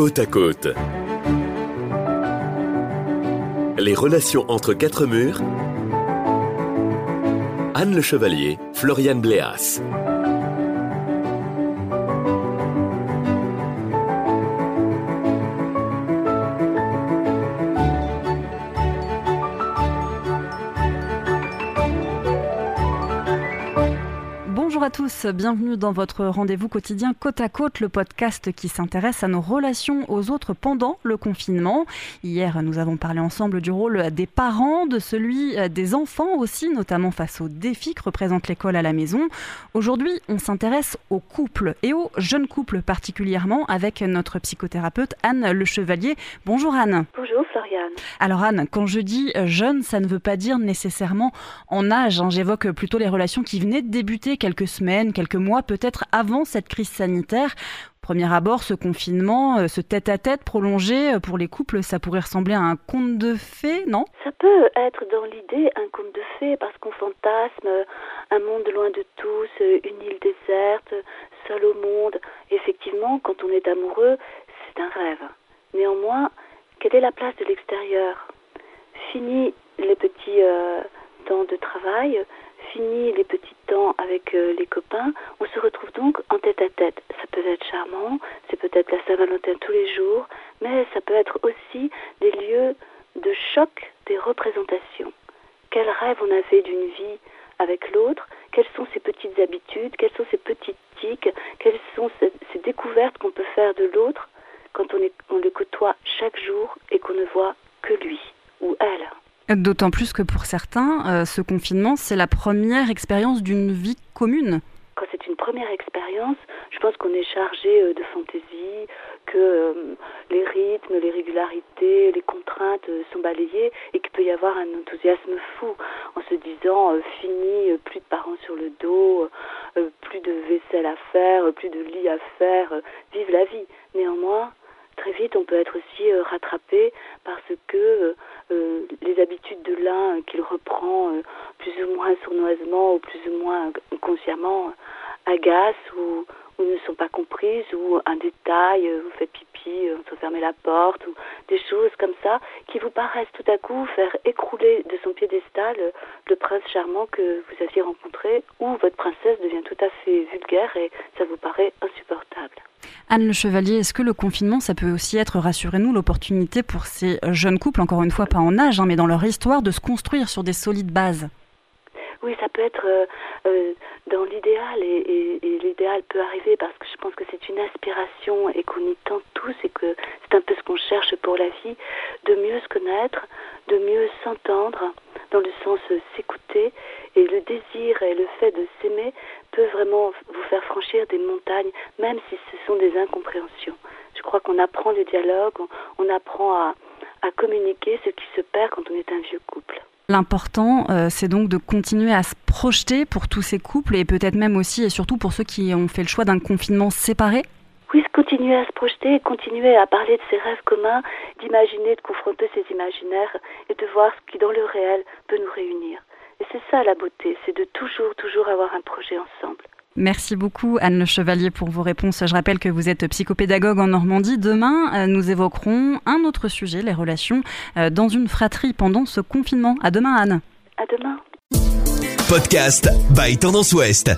Côte à côte. Les relations entre quatre murs. Anne Le Chevalier, Floriane Bléas. À tous, bienvenue dans votre rendez-vous quotidien Côte à Côte, le podcast qui s'intéresse à nos relations aux autres pendant le confinement. Hier, nous avons parlé ensemble du rôle des parents, de celui des enfants aussi, notamment face aux défis que représente l'école à la maison. Aujourd'hui, on s'intéresse aux couples et aux jeunes couples particulièrement avec notre psychothérapeute Anne Le Chevalier. Bonjour Anne. Bonjour Floriane. Alors Anne, quand je dis jeune, ça ne veut pas dire nécessairement en âge. Hein. J'évoque plutôt les relations qui venaient de débuter quelques quelques mois, peut-être avant cette crise sanitaire. Premier abord, ce confinement, euh, ce tête-à-tête prolongé euh, pour les couples, ça pourrait ressembler à un conte de fées, non? Ça peut être dans l'idée un conte de fées parce qu'on fantasme un monde loin de tous, une île déserte, seul au monde. effectivement, quand on est amoureux, c'est un rêve. Néanmoins, quelle est la place de l'extérieur? Fini les petits euh, de travail, fini les petits temps avec euh, les copains, on se retrouve donc en tête à tête. Ça peut être charmant, c'est peut-être la Saint-Valentin tous les jours, mais ça peut être aussi des lieux de choc des représentations. Quel rêve on avait d'une vie avec l'autre, quelles sont ses petites habitudes, quelles sont ses petites tics, quelles sont ces, découvertes qu'on peut faire de l'autre quand on le côtoie chaque jour et qu'on ne voit que lui ou elle. D'autant plus que pour certains, euh, ce confinement, c'est la première expérience d'une vie commune. Quand c'est une première expérience, je pense qu'on est chargé euh, de fantaisie, que euh, les rythmes, les régularités, les contraintes sont balayées et qu'il peut y avoir un enthousiasme fou en se disant fini, plus de parents sur le dos, plus de vaisselle à faire, plus de lit à faire, vive la vie. Néanmoins, très vite, on peut être aussi rattrapé parce que euh, les habitudes de l'un qu'il reprend euh, plus ou moins sournoisement ou plus ou moins consciemment agacent ou, ou ne sont pas comprises ou un détail, euh, vous faites pipi, on se fermer la porte ou des choses comme ça qui vous paraissent tout à coup faire écrouler de son piédestal le prince charmant que vous aviez rencontré ou votre princesse devient tout à fait vulgaire et ça vous paraît insupportable. Anne Le Chevalier, est-ce que le confinement, ça peut aussi être, rassurez-nous, l'opportunité pour ces jeunes couples, encore une fois pas en âge, hein, mais dans leur histoire, de se construire sur des solides bases? Oui, ça peut être euh, euh, dans l'idéal et, l'idéal peut arriver parce que je pense que c'est une aspiration et qu'on y tente tous et que c'est un peu ce qu'on cherche pour la vie, de mieux se connaître, de mieux s'entendre dans le sens s'écouter et le désir et le fait de s'aimer peut vraiment vous faire franchir des montagnes, même si ce sont des incompréhensions. Je crois qu'on apprend le dialogue, on, apprend à, communiquer ce qui se perd quand on est un vieux couple. L'important, euh, c'est donc de continuer à se projeter pour tous ces couples et peut-être même aussi et surtout pour ceux qui ont fait le choix d'un confinement séparé Oui, continuer à se projeter, continuer à parler de ses rêves communs, d'imaginer, de confronter ses imaginaires et de voir ce qui dans le réel peut nous réunir. Et c'est ça la beauté, c'est de toujours, toujours avoir un projet ensemble. Merci beaucoup Anne Le Chevalier pour vos réponses. Je rappelle que vous êtes psychopédagogue en Normandie. Demain, euh, nous évoquerons un autre sujet, les relations euh, dans une fratrie pendant ce confinement. À demain Anne. À demain. Podcast by Tendance Ouest.